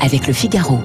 avec le Figaro.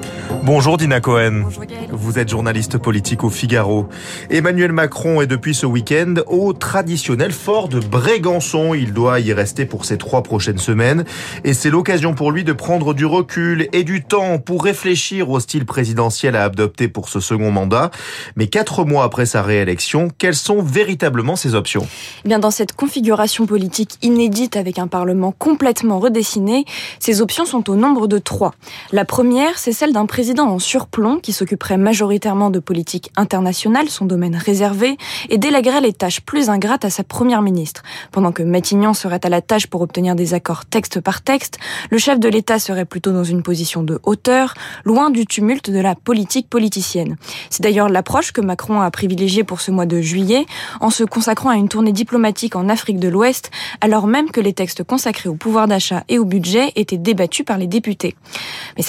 Bonjour Dina Cohen. Vous êtes journaliste politique au Figaro. Emmanuel Macron est depuis ce week-end au traditionnel fort de Brégançon. Il doit y rester pour ces trois prochaines semaines. Et c'est l'occasion pour lui de prendre du recul et du temps pour réfléchir au style présidentiel à adopter pour ce second mandat. Mais quatre mois après sa réélection, quelles sont véritablement ses options? Eh Bien, Dans cette configuration politique inédite avec un Parlement complètement redessiné, ses options sont au nombre de trois. La première, c'est celle d'un président en surplomb qui s'occuperait majoritairement de politique internationale, son domaine réservé, et délèguerait les tâches plus ingrates à sa première ministre. Pendant que Matignon serait à la tâche pour obtenir des accords texte par texte, le chef de l'État serait plutôt dans une position de hauteur, loin du tumulte de la politique politicienne. C'est d'ailleurs l'approche que Macron a privilégiée pour ce mois de juillet, en se consacrant à une tournée diplomatique en Afrique de l'Ouest, alors même que les textes consacrés au pouvoir d'achat et au budget étaient débattus par les députés.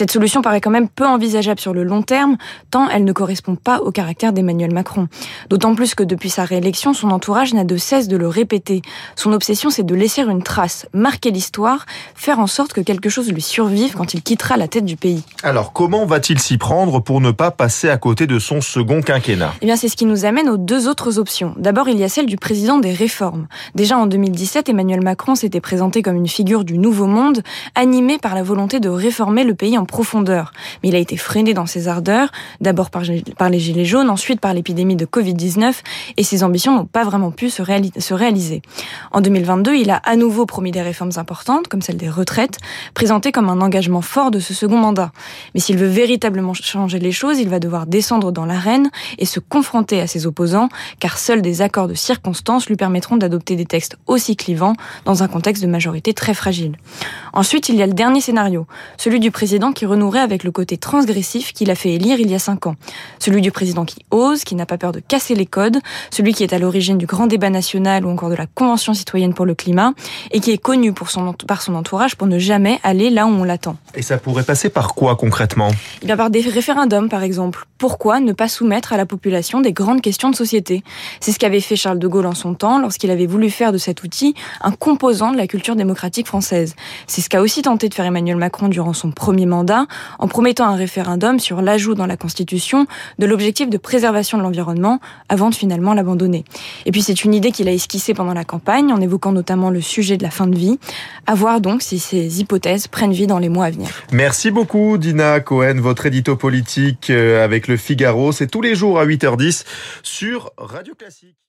Cette solution paraît quand même peu envisageable sur le long terme, tant elle ne correspond pas au caractère d'Emmanuel Macron. D'autant plus que depuis sa réélection, son entourage n'a de cesse de le répéter. Son obsession, c'est de laisser une trace, marquer l'histoire, faire en sorte que quelque chose lui survive quand il quittera la tête du pays. Alors, comment va-t-il s'y prendre pour ne pas passer à côté de son second quinquennat? Eh bien, c'est ce qui nous amène aux deux autres options. D'abord, il y a celle du président des réformes. Déjà en 2017, Emmanuel Macron s'était présenté comme une figure du nouveau monde, animé par la volonté de réformer le pays en profondeur. Mais il a été freiné dans ses ardeurs, d'abord par, les gilets jaunes, ensuite par l'épidémie de Covid-19, et ses ambitions n'ont pas vraiment pu se, se réaliser. En 2022, il a à nouveau promis des réformes importantes, comme celle des retraites, présentées comme un engagement fort de ce second mandat. Mais s'il veut véritablement changer les choses, il va devoir descendre dans l'arène et se confronter à ses opposants, car seuls des accords de circonstances lui permettront d'adopter des textes aussi clivants dans un contexte de majorité très fragile. Ensuite, il y a le dernier scénario, celui du président qui renouerait avec le côté transgressif qu'il a fait élire il y a cinq ans. Celui du président qui ose, qui n'a pas peur de casser les codes, celui qui est à l'origine du grand débat national ou encore de la Convention citoyenne pour le climat, et qui est connu par son entourage pour ne jamais aller là où on l'attend. Et ça pourrait passer par quoi concrètement? Eh bien par des référendums par exemple. Pourquoi ne pas soumettre à la population des grandes questions de société? C'est ce qu'avait fait Charles de Gaulle en son temps lorsqu'il avait voulu faire de cet outil un composant de la culture démocratique française. C'est ce qu'a aussi tenté de faire Emmanuel Macron durant son premier mandat en promettant un référendum référendum sur l'ajout dans la Constitution de l'objectif de préservation de l'environnement avant de finalement l'abandonner. Et puis c'est une idée qu'il a esquissée pendant la campagne en évoquant notamment le sujet de la fin de vie. À voir donc si ces hypothèses prennent vie dans les mois à venir. Merci beaucoup Dina Cohen, votre édito politique euh, avec le Figaro. C'est tous les jours à 8h10 sur Radio Classique.